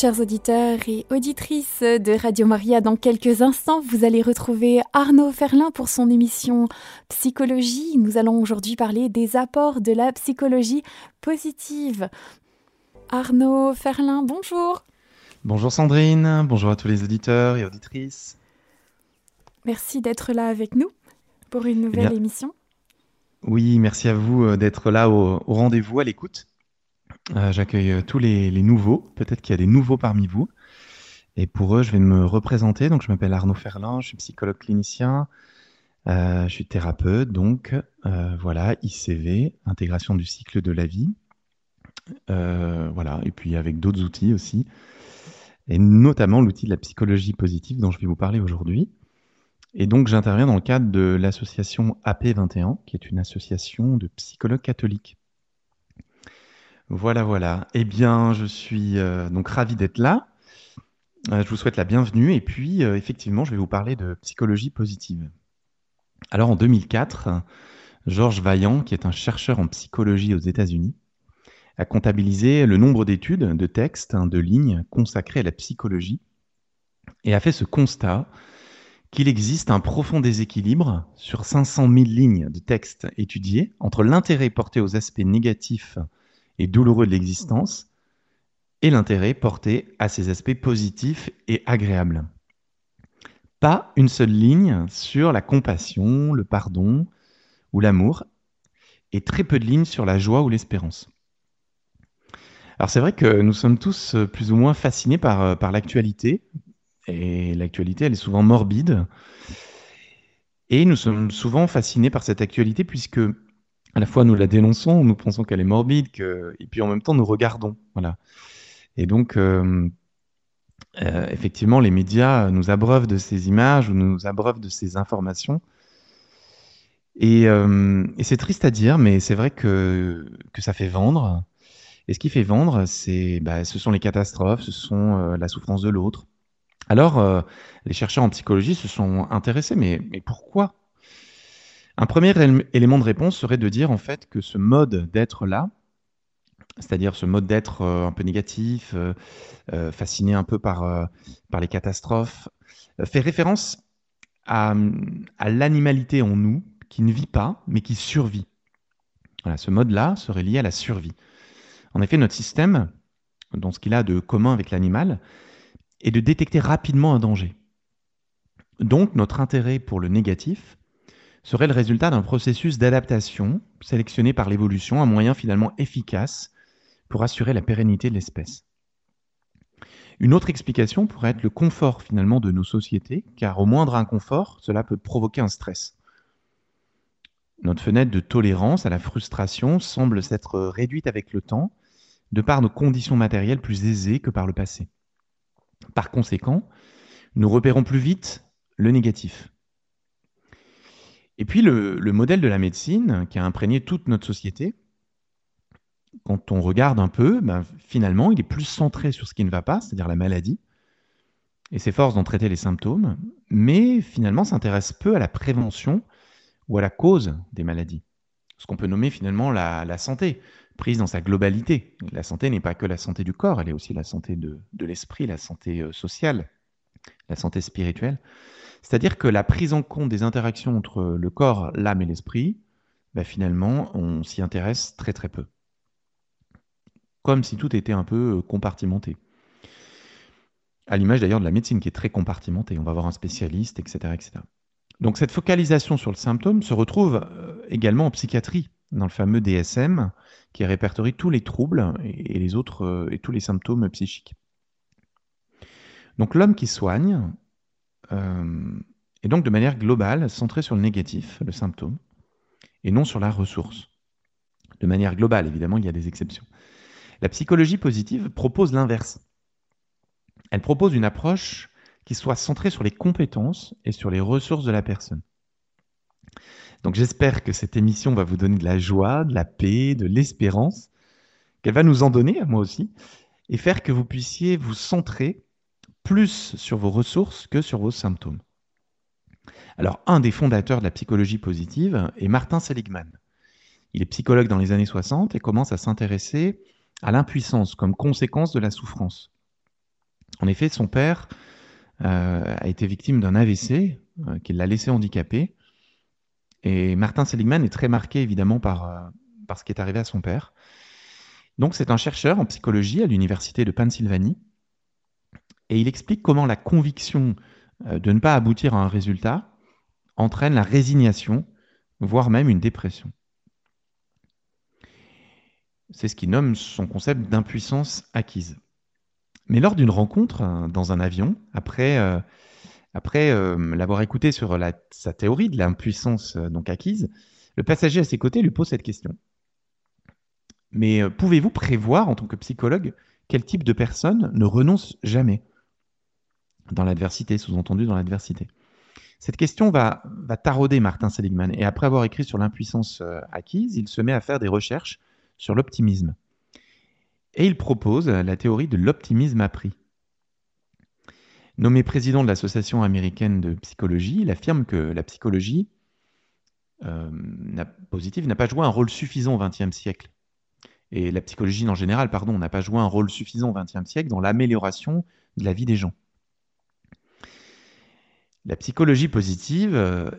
Chers auditeurs et auditrices de Radio Maria, dans quelques instants, vous allez retrouver Arnaud Ferlin pour son émission Psychologie. Nous allons aujourd'hui parler des apports de la psychologie positive. Arnaud Ferlin, bonjour. Bonjour Sandrine, bonjour à tous les auditeurs et auditrices. Merci d'être là avec nous pour une nouvelle émission. Oui, merci à vous euh, d'être là au, rendez-vous, à l'écoute. Euh, j'accueille euh, tous les, nouveaux, peut-être qu'il y a des nouveaux parmi vous. Et pour eux, je vais me représenter. Donc, je m'appelle Arnaud Ferlin, je suis psychologue clinicien, je suis thérapeute, donc voilà, ICV, intégration du cycle de la vie. voilà, et puis avec d'autres outils aussi, et notamment l'outil de la psychologie positive dont je vais vous parler aujourd'hui. Et donc, j'interviens dans le cadre de l'association AP21, qui est une association de psychologues catholiques. Voilà, voilà. Eh bien, je suis euh, donc ravi d'être là. Euh, je vous souhaite la bienvenue. Et puis, euh, effectivement, je vais vous parler de psychologie positive. Alors, en 2004, Georges Vaillant, qui est un chercheur en psychologie aux États-Unis, a comptabilisé le nombre d'études, de textes, hein, de lignes consacrées à la psychologie et a fait ce constat qu'il existe un profond déséquilibre sur 500 000 lignes de texte étudiés entre l'intérêt porté aux aspects négatifs et douloureux de l'existence et l'intérêt porté à ces aspects positifs et agréables. Pas une seule ligne sur la compassion, le pardon ou l'amour, et très peu de lignes sur la joie ou l'espérance. Alors c'est vrai que nous sommes tous plus ou moins fascinés par, par l'actualité, et l'actualité, elle est souvent morbide. Et nous sommes souvent fascinés par cette actualité puisque à la fois nous la dénonçons, nous pensons qu'elle est morbide, et puis en même temps nous regardons. Voilà. Et donc, euh, euh, effectivement, les médias nous abreuvent de ces images ou nous abreuvent de ces informations. Et, euh, et c'est triste à dire, mais c'est vrai que, que ça fait vendre. Et ce qui fait vendre, c'est, bah, ce sont les catastrophes, ce sont la souffrance de l'autre, alors, les chercheurs en psychologie se sont intéressés, mais, mais pourquoi Un premier élément de réponse serait de dire en fait que ce mode d'être là, c'est-à-dire ce mode d'être euh, un peu négatif, euh, fasciné un peu par, les catastrophes, fait référence à, l'animalité en nous qui ne vit pas, mais qui survit. Ce mode-là serait lié à la survie. En effet, notre système, dans ce qu'il a de commun avec l'animal, et de détecter rapidement un danger. Donc notre intérêt pour le négatif serait le résultat d'un processus d'adaptation sélectionné par l'évolution, un moyen finalement efficace pour assurer la pérennité de l'espèce. Une autre explication pourrait être le confort finalement de nos sociétés, car au moindre inconfort, cela peut provoquer un stress. Notre fenêtre de tolérance à la frustration semble s'être réduite avec le temps, de par nos conditions matérielles plus aisées que par le passé. Par conséquent, nous repérons plus vite le négatif. Et puis le, modèle de la médecine qui a imprégné toute notre société, quand on regarde un peu, ben, finalement, il est plus centré sur ce qui ne va pas, c'est-à-dire la maladie, et s'efforce d'en traiter les symptômes, mais finalement s'intéresse peu à la prévention ou à la cause des maladies. Ce qu'on peut nommer finalement la santé prise dans sa globalité. La santé n'est pas que la santé du corps, elle est aussi la santé de, l'esprit, la santé euh, sociale, la santé spirituelle. C'est-à-dire que la prise en compte des interactions entre le corps, l'âme et l'esprit, bah, finalement, on s'y intéresse très très peu. Comme si tout était un peu euh, compartimenté. À l'image d'ailleurs de la médecine qui est très compartimentée. On va voir un spécialiste, etc., etc. Donc cette focalisation sur le symptôme se retrouve euh, également en psychiatrie, dans le fameux DSM, qui répertorie tous les troubles euh, et tous les symptômes psychiques. Donc l'homme qui soigne euh, est donc de manière globale centré sur le négatif, le symptôme, et non sur la ressource. De manière globale, évidemment, il y a des exceptions. La psychologie positive propose l'inverse. Elle propose une approche qui soit centrée sur les compétences et sur les ressources de la personne. Donc j'espère que cette émission va vous donner de la joie, de la paix, de l'espérance, qu'elle va nous en donner, à moi aussi, et faire que vous puissiez vous centrer plus sur vos ressources que sur vos symptômes. Alors, un des fondateurs de la psychologie positive est Martin Seligman. Il est psychologue dans les années 60 et commence à s'intéresser à l'impuissance comme conséquence de la souffrance. En effet, son père a été victime d'un AVC qui l'a laissé handicapé. Et Martin Seligman est très marqué évidemment par, par ce qui est arrivé à son père. Donc c'est un chercheur en psychologie à l'université de Pennsylvanie et il explique comment la conviction euh, de ne pas aboutir à un résultat entraîne la résignation, voire même une dépression. C'est ce qu'il nomme son concept d'impuissance acquise. Mais lors d'une rencontre euh, dans un avion, après, euh, l'avoir écouté sur sa théorie de l'impuissance acquise, le passager à ses côtés lui pose cette question. Mais pouvez-vous prévoir en tant que psychologue quel type de personne ne renonce jamais? Dans l'adversité, sous-entendu dans l'adversité. Cette question va, tarauder Martin Seligman, et après avoir écrit sur l'impuissance euh, acquise, il se met à faire des recherches sur l'optimisme. Et il propose la théorie de l'optimisme appris. Nommé président de l'Association américaine de psychologie, il affirme que la psychologie euh, positive n'a pas joué un rôle suffisant au XXe siècle. Et la psychologie en général, pardon, n'a pas joué un rôle suffisant au XXe siècle dans l'amélioration de la vie des gens. La psychologie positive euh,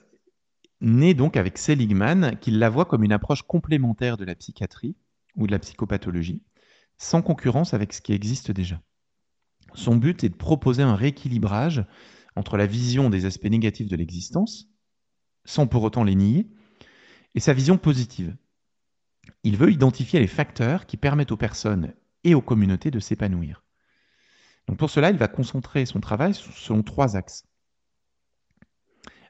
naît donc avec Seligman, qui la voit comme une approche complémentaire de la psychiatrie ou de la psychopathologie, sans concurrence avec ce qui existe déjà. Son but est de proposer un rééquilibrage entre la vision des aspects négatifs de l'existence, sans pour autant les nier, et sa vision positive. Il veut identifier les facteurs qui permettent aux personnes et aux communautés de s'épanouir. Pour cela, il va concentrer son travail selon trois axes.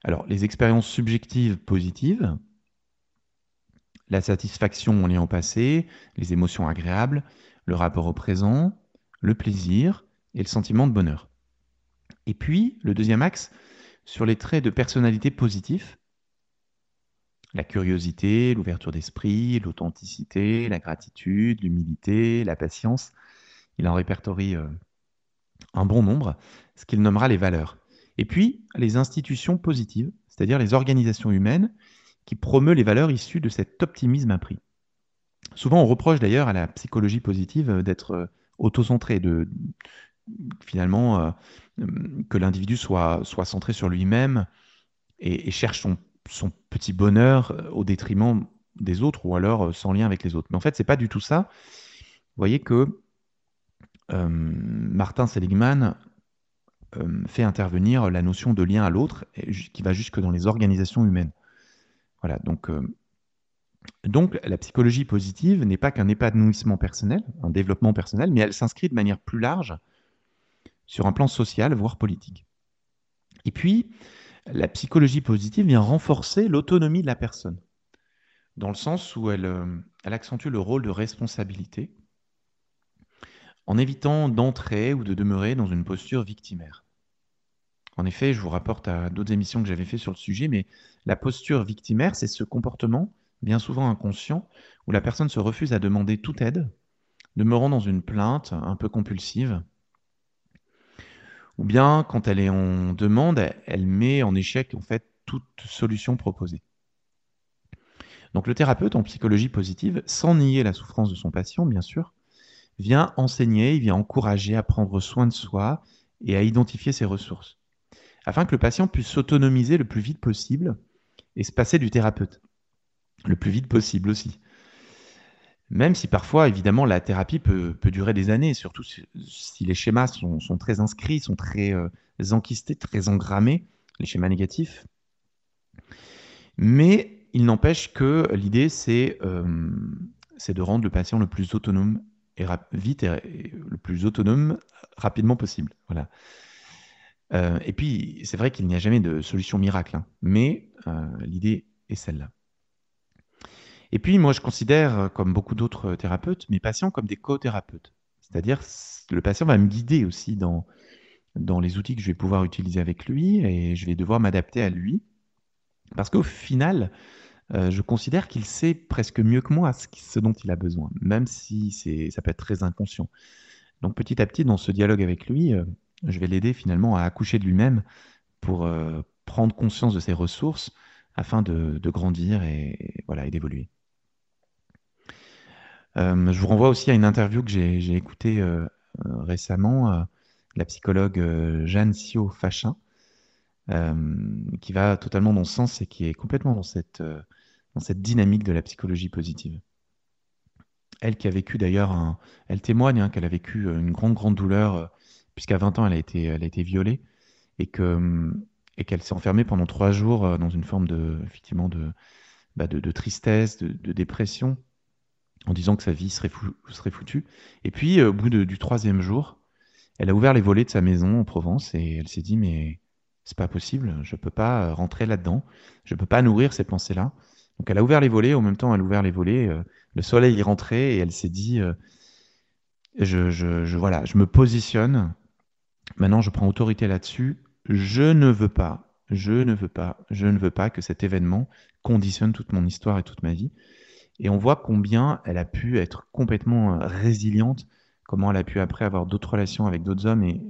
Alors, les expériences subjectives positives, la satisfaction en lien au passé, les émotions agréables, le rapport au présent, le plaisir et le sentiment de bonheur. Et puis, le deuxième axe, sur les traits de personnalité positifs, la curiosité, l'ouverture d'esprit, l'authenticité, la gratitude, l'humilité, la patience. Il en répertorie euh, un bon nombre, ce qu'il nommera les valeurs. Et puis, les institutions positives, c'est-à-dire les organisations humaines qui promeuvent les valeurs issues de cet optimisme appris. Souvent, on reproche d'ailleurs à la psychologie positive euh, d'être euh, autocentrée, de finalement euh, que l'individu soit, soit centré sur lui-même et, cherche son, son, petit bonheur au détriment des autres ou alors sans lien avec les autres. Mais en fait, c'est pas du tout ça. Vous voyez que Martin Seligman fait intervenir la notion de lien à l'autre, qui va jusque dans les organisations humaines. Voilà, donc, euh, donc la psychologie positive n'est pas qu'un épanouissement personnel, un développement personnel, mais elle s'inscrit de manière plus large sur un plan social, voire politique. Et puis, la psychologie positive vient renforcer l'autonomie de la personne, dans le sens où elle, euh, elle accentue le rôle de responsabilité en évitant d'entrer ou de demeurer dans une posture victimaire. En effet, je vous rapporte à d'autres émissions que j'avais fait sur le sujet, mais la posture victimaire, c'est ce comportement, bien souvent inconscient, où la personne se refuse à demander toute aide, demeurant dans une plainte un peu compulsive. Ou bien, quand elle est en demande, elle met en échec en fait toute solution proposée. Donc le thérapeute en psychologie positive, sans nier la souffrance de son patient, bien sûr, vient enseigner, il vient encourager à prendre soin de soi et à identifier ses ressources, afin que le patient puisse s'autonomiser le plus vite possible et se passer du thérapeute, le plus vite possible aussi. Même si parfois, évidemment, la thérapie peut, durer des années, surtout si, les schémas sont, très inscrits, sont très euh, enquistés, très engrammés, les schémas négatifs. Mais il n'empêche que l'idée, c'est euh, de rendre le patient le plus autonome vite et, le plus autonome rapidement possible. Voilà. Euh, et puis, c'est vrai qu'il n'y a jamais de solution miracle, hein, mais euh, l'idée est celle-là. Et puis, moi, je considère, comme beaucoup d'autres thérapeutes, mes patients comme des co-thérapeutes. C'est-à-dire, le patient va me guider aussi dans, dans les outils que je vais pouvoir utiliser avec lui et je vais devoir m'adapter à lui. Parce qu'au final, euh, je considère qu'il sait presque mieux que moi ce, dont il a besoin, même si ça peut être très inconscient. Donc petit à petit, dans ce dialogue avec lui, euh, je vais l'aider finalement à accoucher de lui-même pour euh, prendre conscience de ses ressources afin de, grandir et, voilà, et d'évoluer. je vous renvoie aussi à une interview que j'ai écoutée récemment la psychologue Jeanne Sio Fachin, qui va totalement dans ce sens et qui est complètement dans cette, dans cette dynamique de la psychologie positive. Elle qui a vécu d'ailleurs, elle témoigne hein, qu'elle a vécu une grande, grande douleur, puisqu'à 20 ans, elle a été, elle a été violée, et que et qu'elle s'est enfermée pendant trois jours dans une forme de, effectivement, de, bah, de, tristesse, de, dépression, en disant que sa vie serait, serait foutue. Et puis, au bout du troisième jour, elle a ouvert les volets de sa maison en Provence et elle s'est dit, mais c'est pas possible, je peux pas rentrer là-dedans, je peux pas nourrir ces pensées-là. Donc elle a ouvert les volets, en même temps elle a ouvert les volets, euh, le soleil y rentrait et elle s'est dit, euh, je, je, voilà, je me positionne, maintenant je prends autorité là-dessus, je ne veux pas, je ne veux pas, je ne veux pas que cet événement conditionne toute mon histoire et toute ma vie. Et on voit combien elle a pu être complètement euh, résiliente, comment elle a pu après avoir d'autres relations avec d'autres hommes et,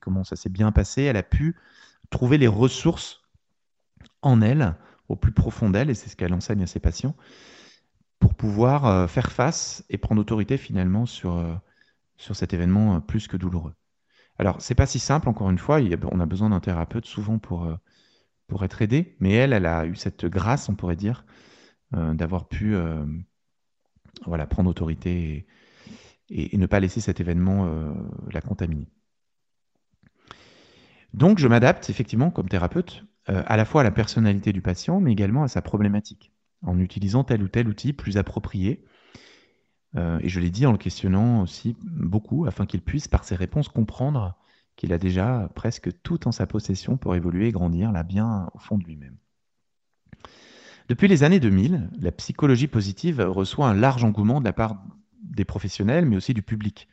comment ça s'est bien passé. Elle a pu trouver les ressources en elle, au plus profond d'elle, et c'est ce qu'elle enseigne à ses patients, pour pouvoir euh, faire face et prendre autorité finalement sur, euh, sur cet événement plus que douloureux. Alors, c'est pas si simple, encore une fois, on a besoin d'un thérapeute souvent pour, pour être aidée, mais elle, elle a eu cette grâce, on pourrait dire, euh, d'avoir pu euh, voilà, prendre autorité et, ne pas laisser cet événement euh, la contaminer. Donc, je m'adapte effectivement comme thérapeute à la fois à la personnalité du patient, mais également à sa problématique, en utilisant tel ou tel outil plus approprié. et je l'ai dit en le questionnant aussi beaucoup, afin qu'il puisse, par ses réponses, comprendre qu'il a déjà presque tout en sa possession pour évoluer et grandir là bien au fond de lui-même. Depuis les années 2000, la psychologie positive reçoit un large engouement de la part des professionnels, mais aussi du public.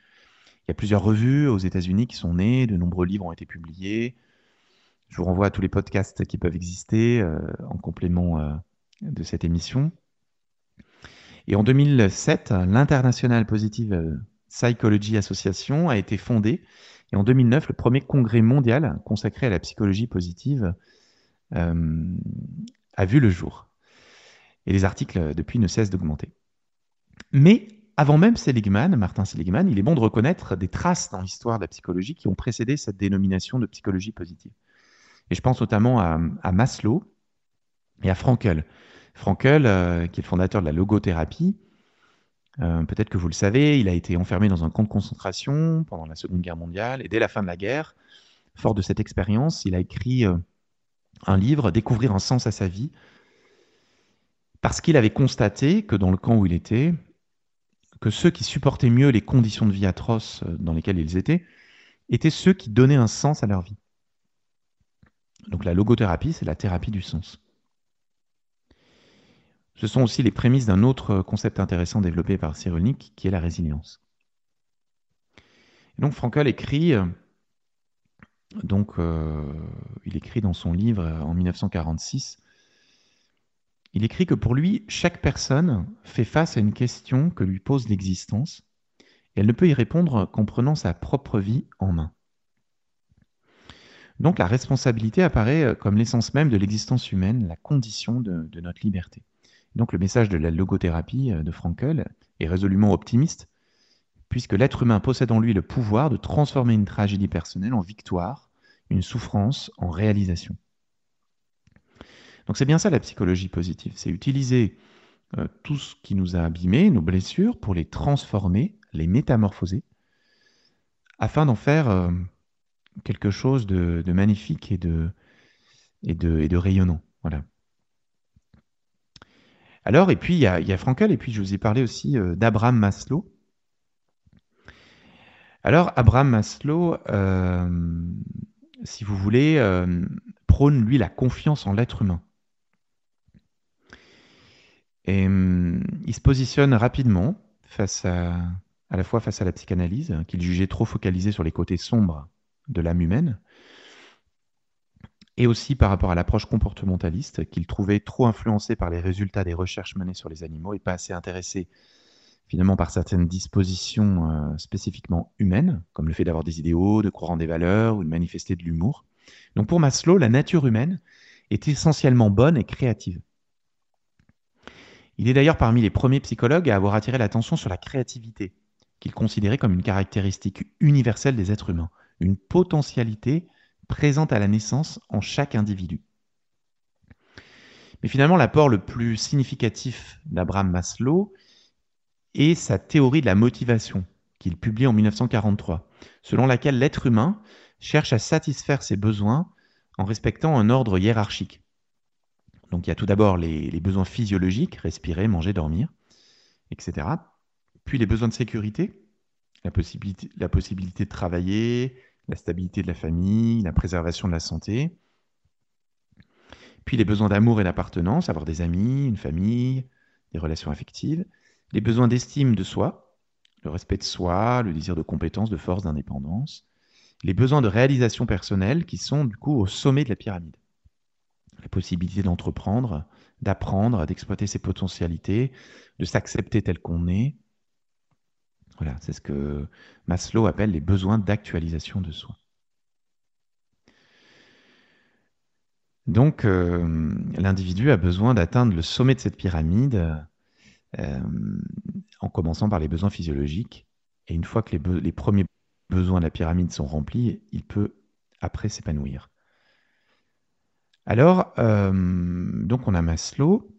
Il y a plusieurs revues aux États-Unis qui sont nées, de nombreux livres ont été publiés. Je vous renvoie à tous les podcasts qui peuvent exister euh, en complément euh, de cette émission. Et en 2007, l'International Positive Psychology Association a été fondée et en 2009, le premier congrès mondial consacré à la psychologie positive euh, a vu le jour. Et les articles, depuis, ne cessent d'augmenter. Mais avant même Seligman, Martin Seligman, il est bon de reconnaître des traces dans l'histoire de la psychologie qui ont précédé cette dénomination de psychologie positive. Et je pense notamment à, Maslow et à Frankel. Frankel, euh, qui est le fondateur de la logothérapie, euh, peut-être que vous le savez, il a été enfermé dans un camp de concentration pendant la Seconde Guerre mondiale et dès la fin de la guerre, fort de cette expérience, il a écrit euh, un livre, Découvrir un sens à sa vie, parce qu'il avait constaté que dans le camp où il était, que ceux qui supportaient mieux les conditions de vie atroces dans lesquelles ils étaient, étaient ceux qui donnaient un sens à leur vie. Donc la logothérapie, c'est la thérapie du sens. Ce sont aussi les prémices d'un autre concept intéressant développé par Cyrulnik, qui est la résilience. donc Frankel écrit, euh, donc, euh, il écrit dans son livre euh, en 1946, il écrit que pour lui, chaque personne fait face à une question que lui pose l'existence, et elle ne peut y répondre qu'en prenant sa propre vie en main. Donc la responsabilité apparaît comme l'essence même de l'existence humaine, la condition de notre liberté. Donc le message de la logothérapie euh, de Frankel est résolument optimiste, puisque l'être humain possède en lui le pouvoir de transformer une tragédie personnelle en victoire, une souffrance en réalisation. Donc c'est bien ça la psychologie positive, c'est utiliser euh, tout ce qui nous a abîmés, nos blessures, pour les transformer, les métamorphoser, afin d'en faire euh, quelque chose de, magnifique et de, rayonnant. Voilà. Alors, et puis il y a, Frankel, et puis je vous ai parlé aussi euh, d'Abraham Maslow. Alors, Abraham Maslow, euh, si vous voulez, euh, prône, lui, la confiance en l'être humain. Et il se positionne rapidement face à, à la fois face à la psychanalyse, hein, qu'il jugeait trop focalisée sur les côtés sombres de l'âme humaine, et aussi par rapport à l'approche comportementaliste qu'il trouvait trop influencée par les résultats des recherches menées sur les animaux et pas assez intéressée finalement par certaines dispositions euh, spécifiquement humaines, comme le fait d'avoir des idéaux, de croire en des valeurs ou de manifester de l'humour. Donc pour Maslow, la nature humaine est essentiellement bonne et créative. Il est d'ailleurs parmi les premiers psychologues à avoir attiré l'attention sur la créativité, qu'il considérait comme une caractéristique universelle des êtres humains. Une potentialité présente à la naissance en chaque individu. Mais finalement, l'apport le plus significatif d'Abraham Maslow est sa théorie de la motivation, qu'il publie en 1943, selon laquelle l'être humain cherche à satisfaire ses besoins en respectant un ordre hiérarchique. Donc il y a tout d'abord les, besoins physiologiques, respirer, manger, dormir, etc. Puis les besoins de sécurité, la possibilité, la de travailler, la stabilité de la famille, la préservation de la santé. Puis les besoins d'amour et d'appartenance, avoir des amis, une famille, des relations affectives. Les besoins d'estime de soi, le respect de soi, le désir de compétence, de force, d'indépendance. Les besoins de réalisation personnelle qui sont du coup au sommet de la pyramide la possibilité d'entreprendre, d'apprendre, d'exploiter ses potentialités, de s'accepter tel qu'on est. Voilà, c'est ce que Maslow appelle les besoins d'actualisation de soi. Donc, euh, l'individu a besoin d'atteindre le sommet de cette pyramide euh, en commençant par les besoins physiologiques. Et une fois que les, premiers besoins de la pyramide sont remplis, il peut après s'épanouir. Alors, euh, donc on a Maslow,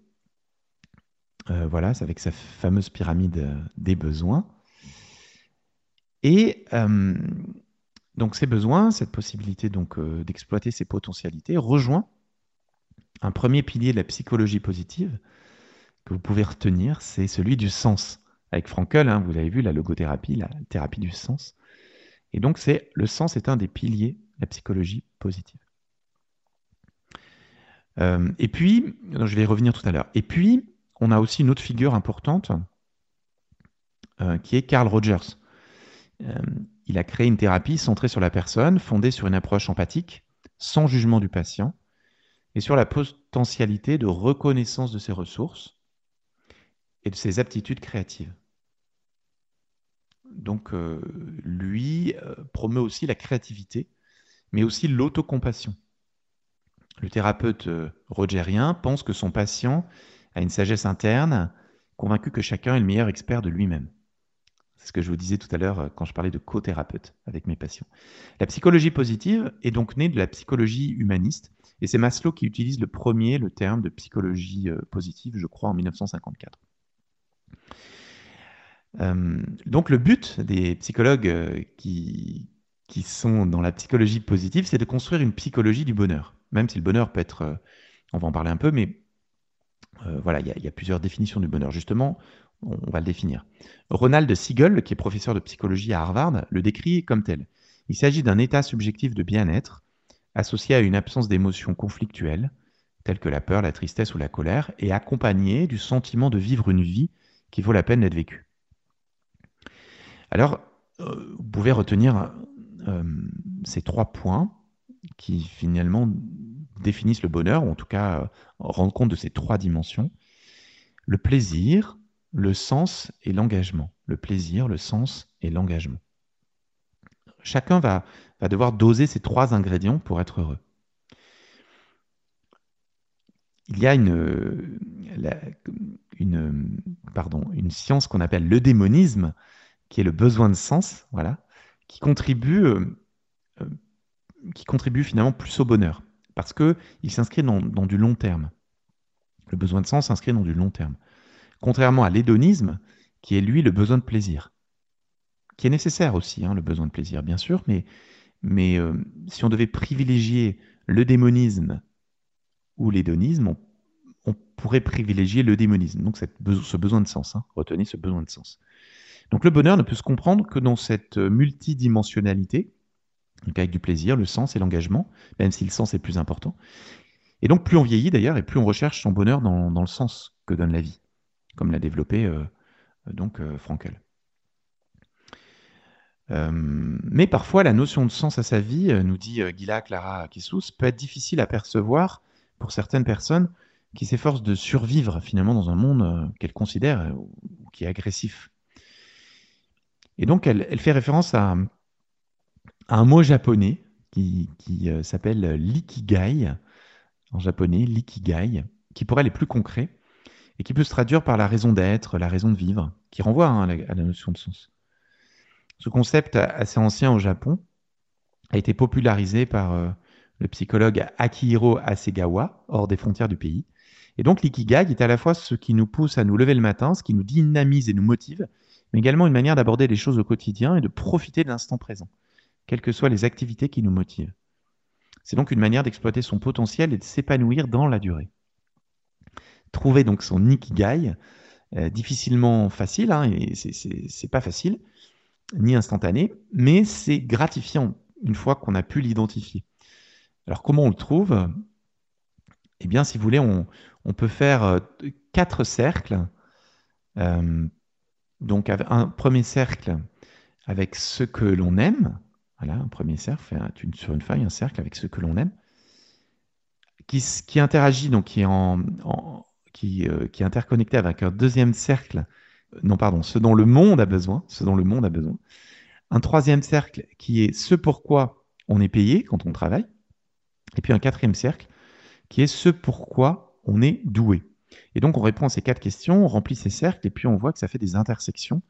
voilà, avec sa fameuse pyramide des besoins. Et donc ces besoins, cette possibilité donc d'exploiter ses potentialités, rejoint un premier pilier de la psychologie positive que vous pouvez retenir, c'est celui du sens. Avec Frankel, hein, vous avez vu la logothérapie, la thérapie du sens. Et donc c'est le sens est un des piliers de la psychologie positive. Euh, et puis, je vais y revenir tout à l'heure. Et puis, on a aussi une autre figure importante euh, qui est Carl Rogers. Euh, il a créé une thérapie centrée sur la personne, fondée sur une approche empathique, sans jugement du patient, et sur la potentialité de reconnaissance de ses ressources et de ses aptitudes créatives. Donc, lui promeut aussi la créativité, mais aussi l'autocompassion. Le thérapeute euh, rogérien pense que son patient a une sagesse interne, convaincu que chacun est le meilleur expert de lui-même. C'est ce que je vous disais tout à l'heure euh, quand je parlais de co-thérapeute avec mes patients. La psychologie positive est donc née de la psychologie humaniste, et c'est Maslow qui utilise le premier le terme de psychologie euh, positive, je crois, en 1954. donc le but des psychologues qui, sont dans la psychologie positive, c'est de construire une psychologie du bonheur même si le bonheur peut être, euh, on va en parler un peu, mais euh, voilà, il y, a plusieurs définitions du bonheur. Justement, on, va le définir. Ronald Siegel, qui est professeur de psychologie à Harvard, le décrit comme tel. Il s'agit d'un état subjectif de bien-être associé à une absence d'émotions conflictuelles, telles que la peur, la tristesse ou la colère, et accompagné du sentiment de vivre une vie qui vaut la peine d'être vécue. Alors, euh, vous pouvez retenir ces trois points qui finalement définissent le bonheur, ou en tout cas euh, rendent compte de ces trois dimensions. Le plaisir, le sens et l'engagement. Le plaisir, le sens et l'engagement. Chacun va, devoir doser ces trois ingrédients pour être heureux. Il y a une, science qu'on appelle le démonisme, qui est le besoin de sens, voilà, qui contribue euh, qui contribue finalement plus au bonheur, parce qu'il s'inscrit dans, du long terme. Le besoin de sens s'inscrit dans du long terme. Contrairement à l'hédonisme, qui est lui le besoin de plaisir, qui est nécessaire aussi, hein, le besoin de plaisir, bien sûr, mais, euh, si on devait privilégier le démonisme ou l'hédonisme, on, pourrait privilégier le démonisme. Donc ce besoin de sens, hein, retenez ce besoin de sens. Donc le bonheur ne peut se comprendre que dans cette multidimensionnalité donc avec du plaisir, le sens et l'engagement, même si le sens est plus important. Et donc plus on vieillit d'ailleurs, et plus on recherche son bonheur dans, le sens que donne la vie, comme l'a développé euh, donc euh, Frankel. Euh, mais parfois, la notion de sens à sa vie, nous dit Gila Clara Kissous, peut être difficile à percevoir pour certaines personnes qui s'efforcent de survivre finalement dans un monde qu'elles considèrent ou qui est agressif. Et donc, elle fait référence à, un mot japonais qui, euh, s'appelle l'ikigai, en japonais, l'ikigai, qui pourrait aller plus concret et qui peut se traduire par la raison d'être, la raison de vivre, qui renvoie hein, à, la, notion de sens. Ce concept assez ancien au Japon a été popularisé par euh, le psychologue Akihiro Hasegawa, hors des frontières du pays. Et donc l'ikigai est à la fois ce qui nous pousse à nous lever le matin, ce qui nous dynamise et nous motive, mais également une manière d'aborder les choses au quotidien et de profiter de l'instant présent, quelles que soient les activités qui nous motivent. C'est donc une manière d'exploiter son potentiel et de s'épanouir dans la durée. Trouver donc son ikigai, euh, difficilement facile, hein, et c'est pas facile, ni instantané, mais c'est gratifiant une fois qu'on a pu l'identifier. Alors comment on le trouve? Eh bien, si vous voulez, on, peut faire euh, quatre cercles. Euh, donc un premier cercle avec ce que l'on aime. Voilà, un premier cercle, sur une feuille, un cercle avec ce que l'on aime. Qui, qui, interagit, donc qui est, en, qui, euh, qui est interconnecté avec un deuxième cercle, non pardon, ce dont le monde a besoin, ce dont le monde a besoin. Un troisième cercle qui est ce pourquoi on est payé quand on travaille. Et puis un quatrième cercle qui est ce pourquoi on est doué. Et donc on répond à ces quatre questions, on remplit ces cercles et puis on voit que ça fait des intersections.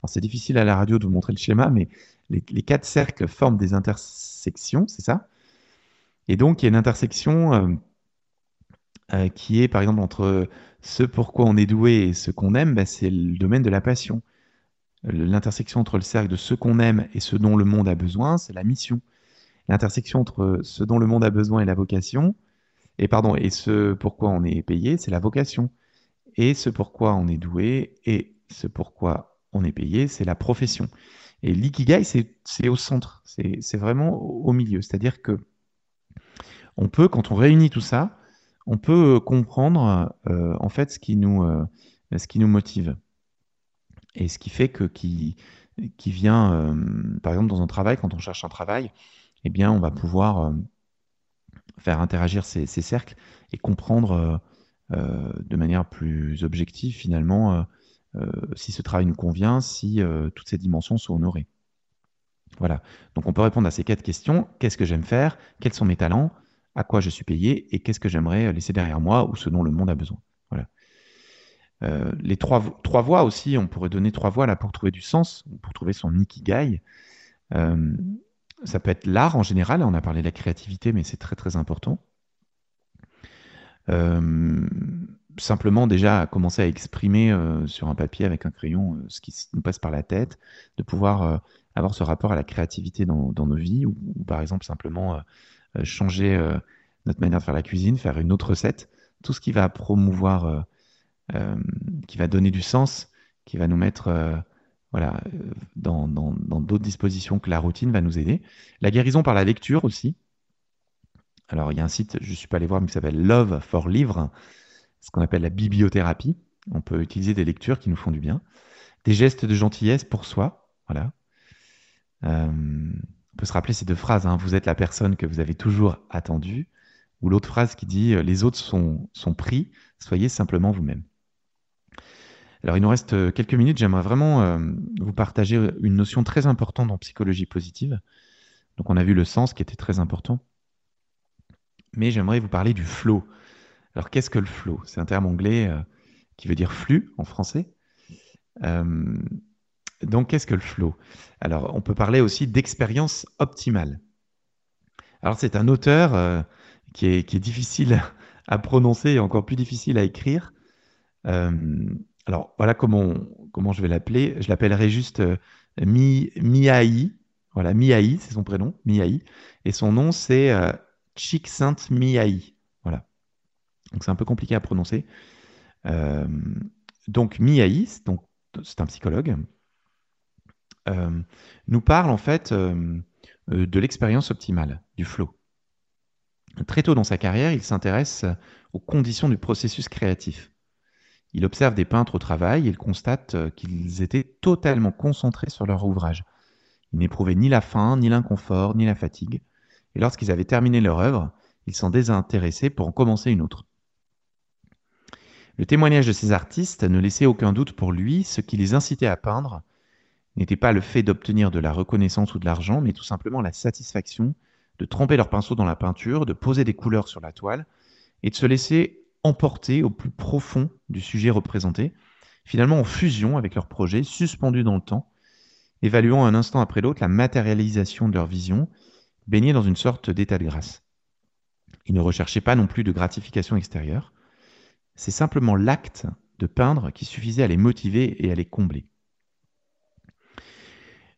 Alors c'est difficile à la radio de vous montrer le schéma, mais les, quatre cercles forment des intersections, c'est ça? Et donc il y a une intersection euh, euh, qui est par exemple entre ce pourquoi on est doué et ce qu'on aime, bah, c'est le domaine de la passion. L'intersection entre le cercle de ce qu'on aime et ce dont le monde a besoin, c'est la mission. L'intersection entre ce dont le monde a besoin et la vocation, et pardon, et ce pourquoi on est payé, c'est la vocation. Et ce pourquoi on est doué et ce pourquoi on est payé, c'est la profession. Et l'ikigai, c'est au centre, c'est vraiment au milieu. C'est-à-dire que on peut, quand on réunit tout ça, on peut comprendre euh, en fait ce qui nous, euh, ce qui nous motive. Et ce qui fait que qui, vient, euh, par exemple, dans un travail, quand on cherche un travail, eh bien, on va pouvoir euh, faire interagir ces, cercles et comprendre euh, de manière plus objective, finalement, si ce travail nous convient, si toutes ces dimensions sont honorées. Voilà. Donc, on peut répondre à ces quatre questions. Qu'est-ce que j'aime faire? Quels sont mes talents? À quoi je suis payé Et qu'est-ce que j'aimerais laisser derrière moi ou ce dont le monde a besoin Voilà. Euh, les trois, voies aussi, on pourrait donner trois voies là pour trouver du sens, pour trouver son ikigai. Euh, ça peut être l'art en général, on a parlé de la créativité, mais c'est très très important. Euh, simplement déjà commencer à exprimer sur un papier avec un crayon ce qui nous passe par la tête, de pouvoir avoir ce rapport à la créativité dans, nos vies, ou, par exemple simplement changer notre manière de faire la cuisine, faire une autre recette, tout ce qui va promouvoir euh, qui va donner du sens, qui va nous mettre euh, voilà, euh, dans d'autres dispositions que la routine va nous aider. La guérison par la lecture aussi. Alors, il y a un site, je ne suis pas allé voir, mais qui s'appelle Love for Livre, ce qu'on appelle la bibliothérapie. On peut utiliser des lectures qui nous font du bien. Des gestes de gentillesse pour soi. Voilà. On peut se rappeler ces deux phrases. Hein. Vous êtes la personne que vous avez toujours attendue. Ou l'autre phrase qui dit Les autres sont, pris, soyez simplement vous-même. Alors, il nous reste euh, quelques minutes. J'aimerais vraiment euh, vous partager une notion très importante en psychologie positive. Donc, on a vu le sens qui était très important. Mais j'aimerais vous parler du flow. Alors, qu'est-ce que le flow? C'est un terme anglais euh, qui veut dire flux en français. Donc, qu'est-ce que le flow? Alors, on peut parler aussi d'expérience optimale. Alors, c'est un auteur qui, est, qui, est, difficile à prononcer et encore plus difficile à écrire. Alors voilà comment, je vais l'appeler. Je l'appellerai juste euh, Mi, Miaï. Voilà, Miaï, c'est son prénom, Miaï. Et son nom, c'est euh, Sainte Miaï. Voilà. Donc c'est un peu compliqué à prononcer. Euh, donc Miaï, donc c'est un psychologue, euh, nous parle en fait de l'expérience optimale, du flow. Très tôt dans sa carrière, il s'intéresse aux conditions du processus créatif. Il observe des peintres au travail et il constate euh, qu'ils étaient totalement concentrés sur leur ouvrage. Ils n'éprouvaient ni la faim, ni l'inconfort, ni la fatigue. Et lorsqu'ils avaient terminé leur œuvre, ils s'en désintéressaient pour en commencer une autre. Le témoignage de ces artistes ne laissait aucun doute pour lui, ce qui les incitait à peindre n'était pas le fait d'obtenir de la reconnaissance ou de l'argent, mais tout simplement la satisfaction de tremper leur pinceau dans la peinture, de poser des couleurs sur la toile et de se laisser emportés au plus profond du sujet représenté, finalement en fusion avec leur projet, suspendu dans le temps, évaluant un instant après l'autre la matérialisation de leur vision, baignaient dans une sorte d'état de grâce. Ils ne recherchaient pas non plus de gratification extérieure. C'est simplement l'acte de peindre qui suffisait à les motiver et à les combler.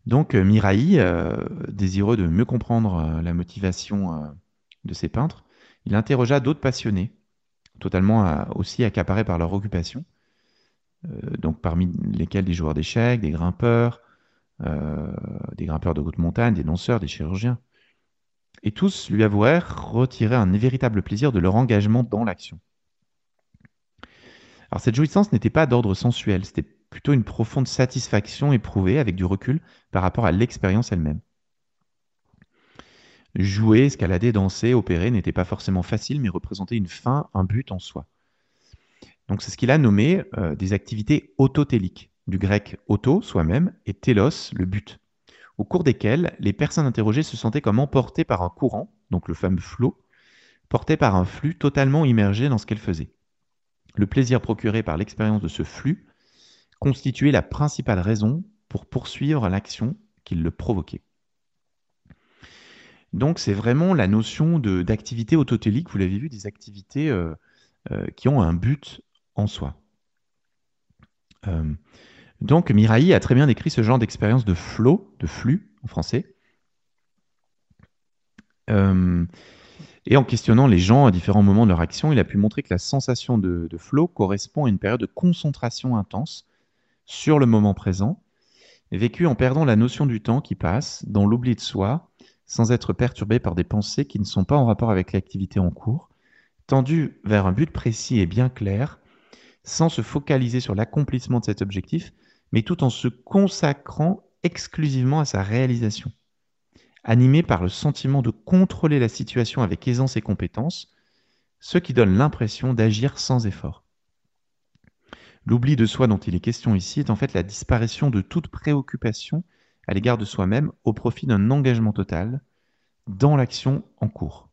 Donc euh, Mirail, euh, désireux de mieux comprendre euh, la motivation de ces peintres, il interrogea d'autres passionnés, totalement aussi accaparés par leur occupation, donc parmi lesquels des joueurs d'échecs, des grimpeurs, des grimpeurs de haute montagne, des danseurs, des chirurgiens. Et tous lui avouèrent retirer un véritable plaisir de leur engagement dans l'action. Alors cette jouissance n'était pas d'ordre sensuel, c'était plutôt une profonde satisfaction éprouvée avec du recul par rapport à l'expérience elle-même. Jouer, escalader, danser, opérer n'était pas forcément facile, mais représentait une fin, un but en soi. Donc c'est ce qu'il a nommé euh, des activités autotéliques, du grec auto, soi-même, et télos, le but, au cours desquelles les personnes interrogées se sentaient comme emportées par un courant, donc le fameux flot, portées par un flux totalement immergé dans ce qu'elles faisaient. Le plaisir procuré par l'expérience de ce flux constituait la principale raison pour poursuivre l'action qui le provoquait. Donc c'est vraiment la notion d'activité autotélique, vous l'avez vu, des activités euh, euh, qui ont un but en soi. Euh, donc Miraï a très bien décrit ce genre d'expérience de flow, de flux en français. et en questionnant les gens à différents moments de leur action, il a pu montrer que la sensation de, de flow correspond à une période de concentration intense sur le moment présent, vécu en perdant la notion du temps qui passe, dans l'oubli de soi, sans être perturbé par des pensées qui ne sont pas en rapport avec l'activité en cours, tendu vers un but précis et bien clair, sans se focaliser sur l'accomplissement de cet objectif, mais tout en se consacrant exclusivement à sa réalisation. Animé par le sentiment de contrôler la situation avec aisance et compétence, ce qui donne l'impression d'agir sans effort. L'oubli de soi dont il est question ici est en fait la disparition de toute préoccupation à l'égard de soi-même au profit d'un engagement total dans l'action en cours.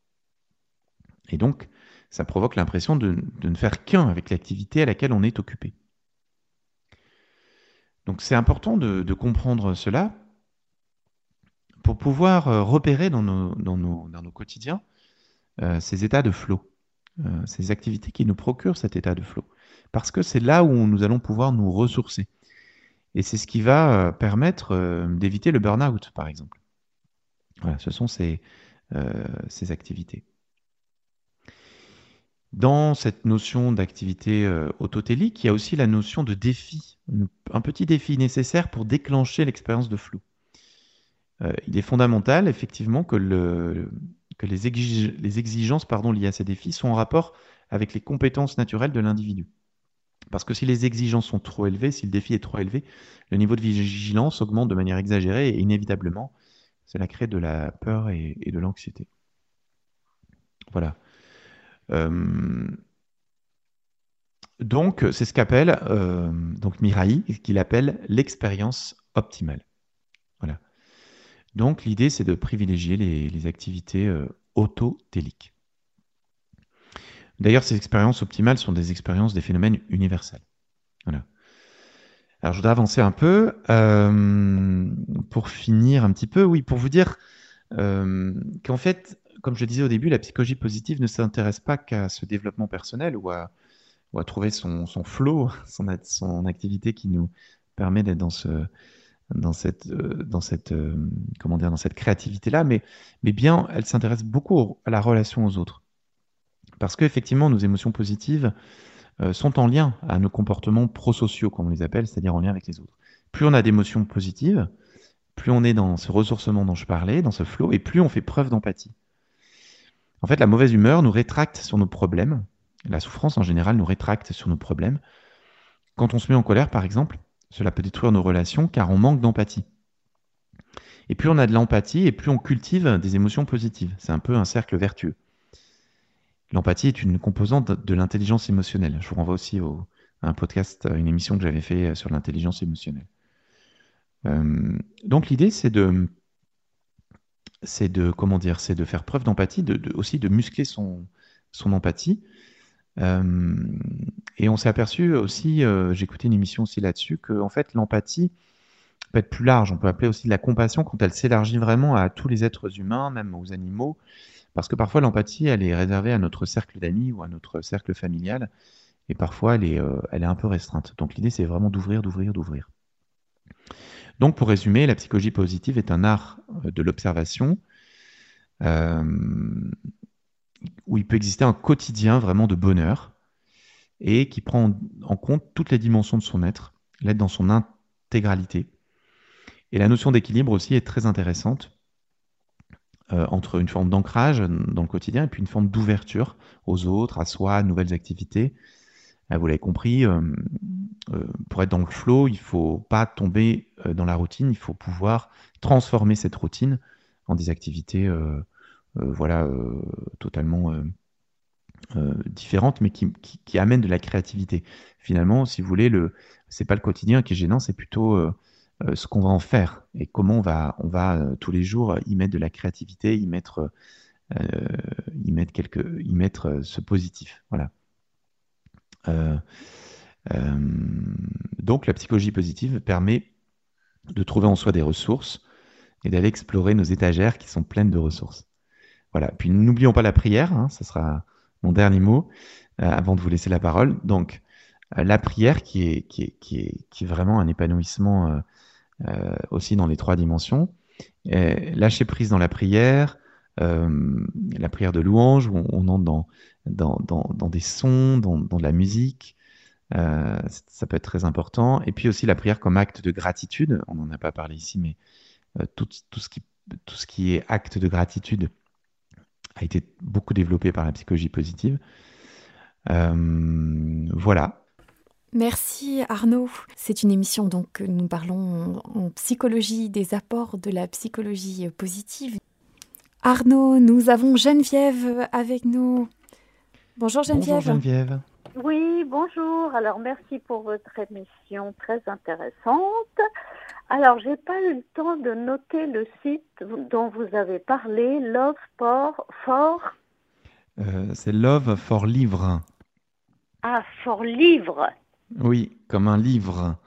Et donc, ça provoque l'impression de, ne faire qu'un avec l'activité à laquelle on est occupé. Donc c'est important de, comprendre cela pour pouvoir euh, repérer dans nos, quotidiens euh, ces états de flot, euh, ces activités qui nous procurent cet état de flot parce que c'est là où nous allons pouvoir nous ressourcer. Et c'est ce qui va euh, permettre euh, d'éviter le burn-out, par exemple. Voilà, ce sont ces, euh, activités. Dans cette notion d'activité autotélique, il y a aussi la notion de défi, un petit défi nécessaire pour déclencher l'expérience de flou. il est fondamental, effectivement, que, le, que les, exigences liées à ces défis soient en rapport avec les compétences naturelles de l'individu. Parce que si les exigences sont trop élevées, si le défi est trop élevé, le niveau de vigilance augmente de manière exagérée et inévitablement, cela crée de la peur et, de l'anxiété. Voilà. Euh, donc, c'est ce qu'appelle euh, donc Mirai, qu'il appelle l'expérience optimale. Voilà. Donc, l'idée, c'est de privilégier les, activités euh, autotéliques. D'ailleurs, ces expériences optimales sont des expériences des phénomènes universels. Voilà. Alors, je voudrais avancer un peu euh, pour finir un petit peu. Oui, pour vous dire euh, qu'en fait, comme je disais au début, la psychologie positive ne s'intéresse pas qu'à ce développement personnel ou à, trouver son, flow, son, activité qui nous permet d'être dans ce dans cette euh, créativité là mais bien elle s'intéresse beaucoup à la relation aux autres parce qu'effectivement, nos émotions positives euh, sont en lien à nos comportements prosociaux, comme on les appelle, c'est-à-dire en lien avec les autres. Plus on a d'émotions positives, plus on est dans ce ressourcement dont je parlais, dans ce flow, et plus on fait preuve d'empathie. En fait, la mauvaise humeur nous rétracte sur nos problèmes. La souffrance, en général, nous rétracte sur nos problèmes. Quand on se met en colère, par exemple, cela peut détruire nos relations car on manque d'empathie. Et plus on a de l'empathie, et plus on cultive des émotions positives. C'est un peu un cercle vertueux. L'empathie est une composante de l'intelligence émotionnelle. Je vous renvoie aussi à un podcast, à une émission que j'avais fait sur l'intelligence émotionnelle. Euh, donc l'idée, c'est de, c'est c'est de faire preuve d'empathie, de, aussi de muscler son, empathie. Euh, et on s'est aperçu aussi, euh, j'ai écouté une émission aussi là-dessus, que en fait l'empathie peut être plus large. On peut appeler aussi la compassion quand elle s'élargit vraiment à tous les êtres humains, même aux animaux. Parce que parfois, l'empathie, elle est réservée à notre cercle d'amis ou à notre cercle familial. Et parfois, elle est, euh, elle est un peu restreinte. Donc, l'idée, c'est vraiment d'ouvrir, d'ouvrir, d'ouvrir. Donc, pour résumer, la psychologie positive est un art euh, de l'observation euh, où il peut exister un quotidien vraiment de bonheur et qui prend en compte toutes les dimensions de son être, l'être dans son intégralité. Et la notion d'équilibre aussi est très intéressante euh, entre une forme d'ancrage dans le quotidien et puis une forme d'ouverture aux autres, à soi, à nouvelles activités. Euh, vous l'avez compris, euh, pour être dans le flow, il ne faut pas tomber dans la routine, il faut pouvoir transformer cette routine en des activités voilà, totalement différentes, mais qui, qui, amènent de la créativité. Finalement, si vous voulez, ce n'est pas le quotidien qui est gênant, c'est plutôt euh, ce qu'on va en faire et comment on va, on va euh, tous les jours y mettre de la créativité, y mettre, euh, y mettre, quelque, y mettre ce positif. Voilà. donc la psychologie positive permet de trouver en soi des ressources et d'aller explorer nos étagères qui sont pleines de ressources. Voilà. Puis n'oublions pas la prière, hein, sera mon dernier mot avant de vous laisser la parole. Donc la prière qui est, qui est, qui est, qui est vraiment un épanouissement euh, aussi dans les trois dimensions. lâcher prise dans la prière, euh, la prière de louange, où on, entre dans, dans, dans, des sons, dans, dans de la musique. Euh, ça peut être très important. Et puis aussi la prière comme acte de gratitude. On n'en a pas parlé ici, mais tout, tout, ce qui, tout ce qui est acte de gratitude a été beaucoup développé par la psychologie positive. voilà. Merci Arnaud. C'est une émission donc nous parlons en psychologie des apports de la psychologie positive. Arnaud, nous avons Geneviève avec nous. Bonjour Geneviève. Bonjour Geneviève. Oui, bonjour. Alors merci pour votre émission très intéressante. Alors j'ai pas eu le temps de noter le site dont vous avez parlé, Love for. for... Euh, c'est Love for Livre. Ah, for Livre. Oui, comme un livre.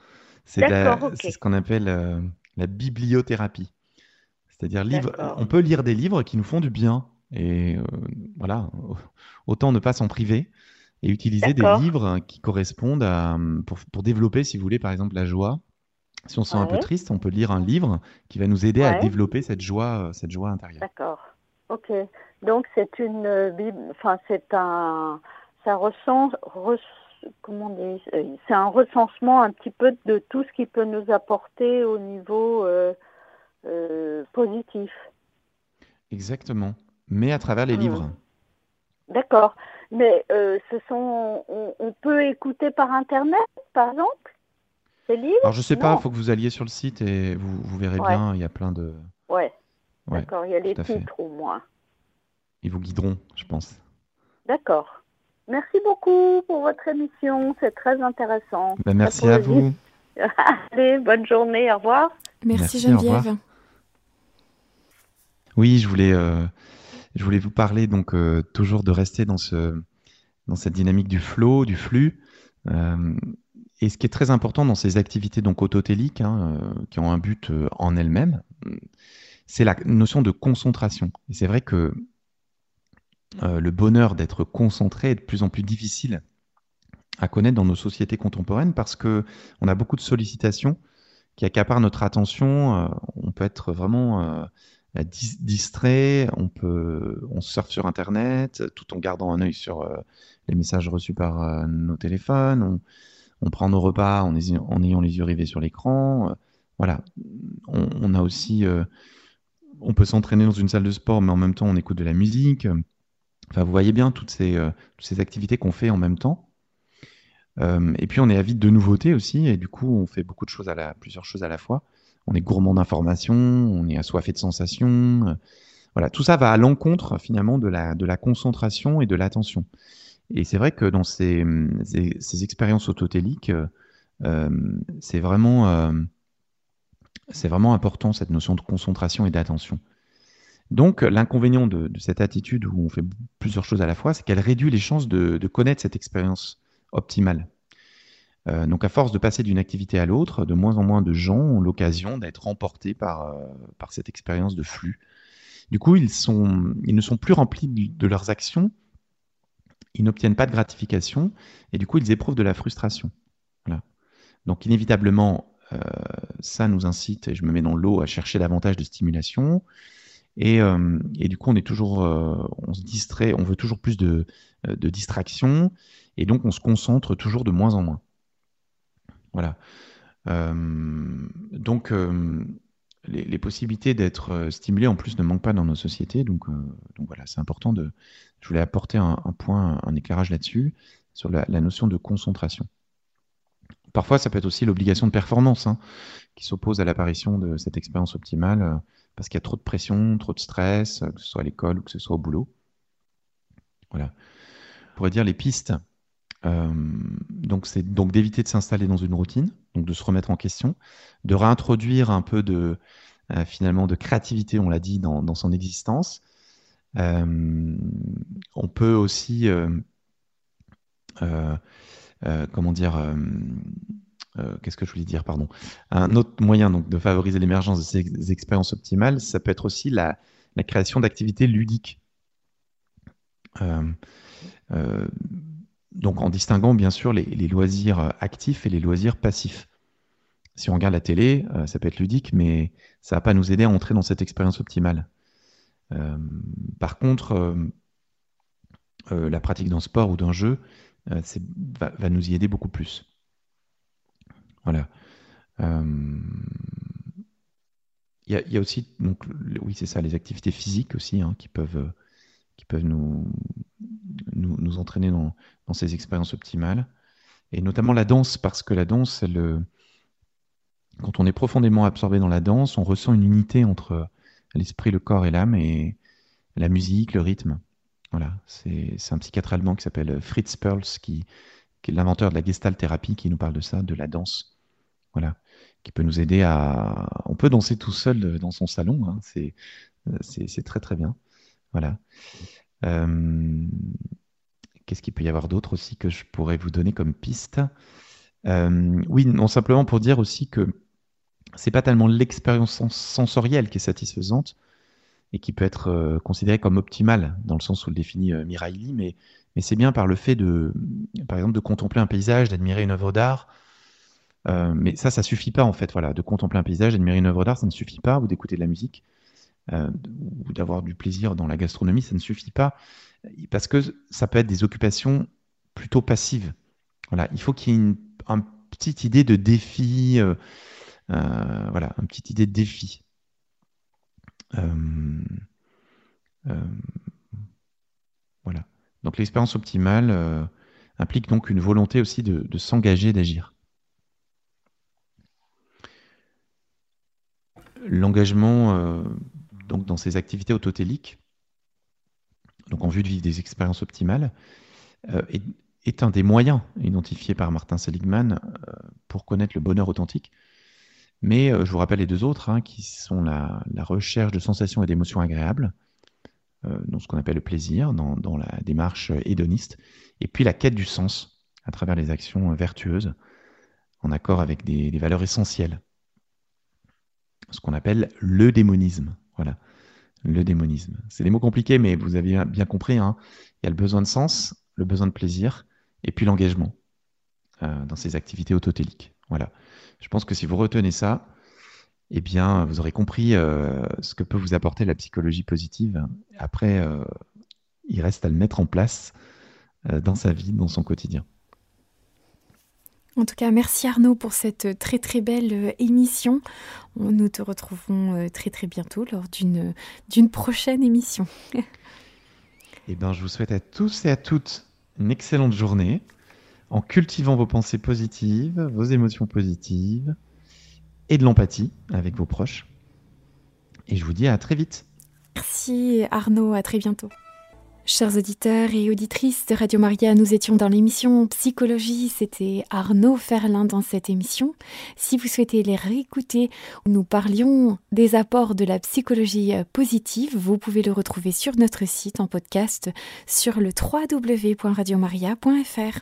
C'est ce qu'on appelle euh, la bibliothérapie. C'est-à-dire, livre, on peut lire des livres qui nous font du bien. Et euh, voilà, autant ne pas s'en priver et utiliser des livres qui correspondent à, pour, développer, si vous voulez, par exemple, la joie. Si on se sent un peu triste, on peut lire un livre qui va nous aider à développer cette joie, cette joie intérieure. D'accord. Ok. Donc c'est une, enfin c'est un, ça ressent, comment dire, euh, c'est un recensement un petit peu de tout ce qui peut nous apporter au niveau euh, euh, positif. Exactement, mais à travers les hmm. livres. D'accord, mais ce sont, on, peut écouter par internet, par exemple, ces livres? Alors je sais pas, il faut que vous alliez sur le site et vous, vous verrez bien, il y a plein de. Ouais. D'accord, il y a les titres au moins. Ils vous guideront, je pense. D'accord. Merci beaucoup pour votre émission, c'est très intéressant. Ben, merci à vous. Allez, bonne journée, au revoir. Merci, Geneviève. Oui, je voulais, euh, je voulais vous parler donc euh, toujours de rester dans, ce, dans cette dynamique du flow, du flux. Euh, et ce qui est très important dans ces activités donc autotéliques, hein, qui ont un but en elles-mêmes, c'est la notion de concentration. Et c'est vrai que euh, le bonheur d'être concentré est de plus en plus difficile à connaître dans nos sociétés contemporaines parce que on a beaucoup de sollicitations qui accaparent notre attention. Euh, on peut être vraiment euh, distrait, on peut, on surfe sur Internet tout en gardant un œil sur les messages reçus par nos téléphones. On, prend nos repas en, ayant les yeux rivés sur l'écran. voilà. On, a aussi, on peut s'entraîner dans une salle de sport, mais en même temps on écoute de la musique. Enfin, vous voyez bien toutes ces, euh, activités qu'on fait en même temps. Euh, et puis, on est avide de nouveautés aussi, et du coup, on fait beaucoup de choses à la, plusieurs choses à la fois. On est gourmand d'informations, on est assoiffé de sensations. Euh, voilà, tout ça va à l'encontre finalement de la, concentration et de l'attention. Et c'est vrai que dans ces, ces, expériences autotéliques, c'est vraiment important cette notion de concentration et d'attention. Donc, l'inconvénient de, cette attitude où on fait plusieurs choses à la fois, c'est qu'elle réduit les chances de, connaître cette expérience optimale. Euh, donc à force de passer d'une activité à l'autre, de moins en moins de gens ont l'occasion d'être emportés par, euh, par cette expérience de flux. Du coup, ils, sont, ils ne sont plus remplis de leurs actions, ils n'obtiennent pas de gratification, et du coup, ils éprouvent de la frustration. Donc inévitablement, euh, ça nous incite, et je me mets dans l'eau, à chercher davantage de stimulation. Et, euh, et, du coup, on est toujours, euh, on se distrait, on veut toujours plus de, de distraction, et donc on se concentre toujours de moins en moins. Voilà. donc, les, possibilités d'être stimulé en plus ne manquent pas dans nos sociétés. Donc, donc voilà, c'est important de. Je voulais apporter un, point, un éclairage là-dessus, sur la, notion de concentration. Parfois, ça peut être aussi l'obligation de performance hein, qui s'oppose à l'apparition de cette expérience optimale euh, parce qu'il y a trop de pression, trop de stress, euh, que ce soit à l'école ou que ce soit au boulot. Voilà. On pourrait dire les pistes. Euh, donc, c'est donc d'éviter de s'installer dans une routine, donc de se remettre en question, de réintroduire un peu de finalement de créativité, on l'a dit, dans, son existence. on peut aussi euh, comment dire, euh, euh, qu'est-ce que je voulais dire, pardon. Un autre moyen donc de favoriser l'émergence de ces expériences optimales, ça peut être aussi la, création d'activités ludiques. donc en distinguant bien sûr les, loisirs actifs et les loisirs passifs. Si on regarde la télé, ça peut être ludique, mais ça va pas nous aider à entrer dans cette expérience optimale. par contre, la pratique d'un sport ou d'un jeu, euh, va, nous y aider beaucoup plus. Voilà. Euh, il y, a aussi, donc, oui, c'est ça, les activités physiques aussi hein, qui peuvent, qui peuvent nous, nous, entraîner dans, ces expériences optimales. Et notamment la danse, parce que la danse, quand on est profondément absorbé dans la danse, on ressent une unité entre l'esprit, le corps et l'âme, et la musique, le rythme. Voilà, c'est un psychiatre allemand qui s'appelle Fritz Perls, qui, est l'inventeur de la gestalt thérapie, qui nous parle de ça, de la danse. Voilà, qui peut nous aider à. On peut danser tout seul dans son salon, hein, c'est très très bien. Voilà. Euh, qu'est-ce qu'il peut y avoir d'autre aussi que je pourrais vous donner comme piste? Euh, Oui, non simplement pour dire aussi que c'est pas tellement l'expérience sensorielle qui est satisfaisante, et qui peut être euh, considéré comme optimal dans le sens où le définit euh, Miraili, mais, mais c'est bien par le fait de, par exemple, de contempler un paysage, d'admirer une œuvre d'art. Euh, mais ça, ça suffit pas en fait. Voilà, de contempler un paysage, d'admirer une œuvre d'art, ça ne suffit pas, ou d'écouter de la musique, ou d'avoir du plaisir dans la gastronomie, ça ne suffit pas, parce que ça peut être des occupations plutôt passives. Voilà, il faut qu'il y ait une, petite idée de défi, voilà, une petite idée de défi. Euh, euh, voilà. Donc l'expérience optimale euh, implique donc une volonté aussi de, s'engager, d'agir. L'engagement donc dans ces activités autotéliques, donc en vue de vivre des expériences optimales, est, un des moyens identifiés par Martin Seligman pour connaître le bonheur authentique. Mais euh, je vous rappelle les deux autres, hein, qui sont la, recherche de sensations et d'émotions agréables, euh, dans ce qu'on appelle le plaisir, dans, la démarche hédoniste, et puis la quête du sens à travers les actions vertueuses, en accord avec des, valeurs essentielles. Ce qu'on appelle le démonisme. Voilà, le démonisme. C'est des mots compliqués, mais vous avez bien compris. Hein. Il y a le besoin de sens, le besoin de plaisir, et puis l'engagement euh, dans ces activités autotéliques. Voilà. Je pense que si vous retenez ça, eh bien, vous aurez compris euh, ce que peut vous apporter la psychologie positive. Après, euh, il reste à le mettre en place dans sa vie, dans son quotidien. En tout cas, merci Arnaud pour cette très très belle émission. Nous te retrouvons très très bientôt lors d'une, d'une prochaine émission. eh bien, je vous souhaite à tous et à toutes une excellente journée en cultivant vos pensées positives, vos émotions positives et de l'empathie avec vos proches. Et je vous dis à très vite. Merci Arnaud, à très bientôt. Chers auditeurs et auditrices de Radio Maria, nous étions dans l'émission Psychologie. C'était Arnaud Ferlin dans cette émission. Si vous souhaitez les réécouter, nous parlions des apports de la psychologie positive. Vous pouvez le retrouver sur notre site en podcast sur le www.radiomaria.fr.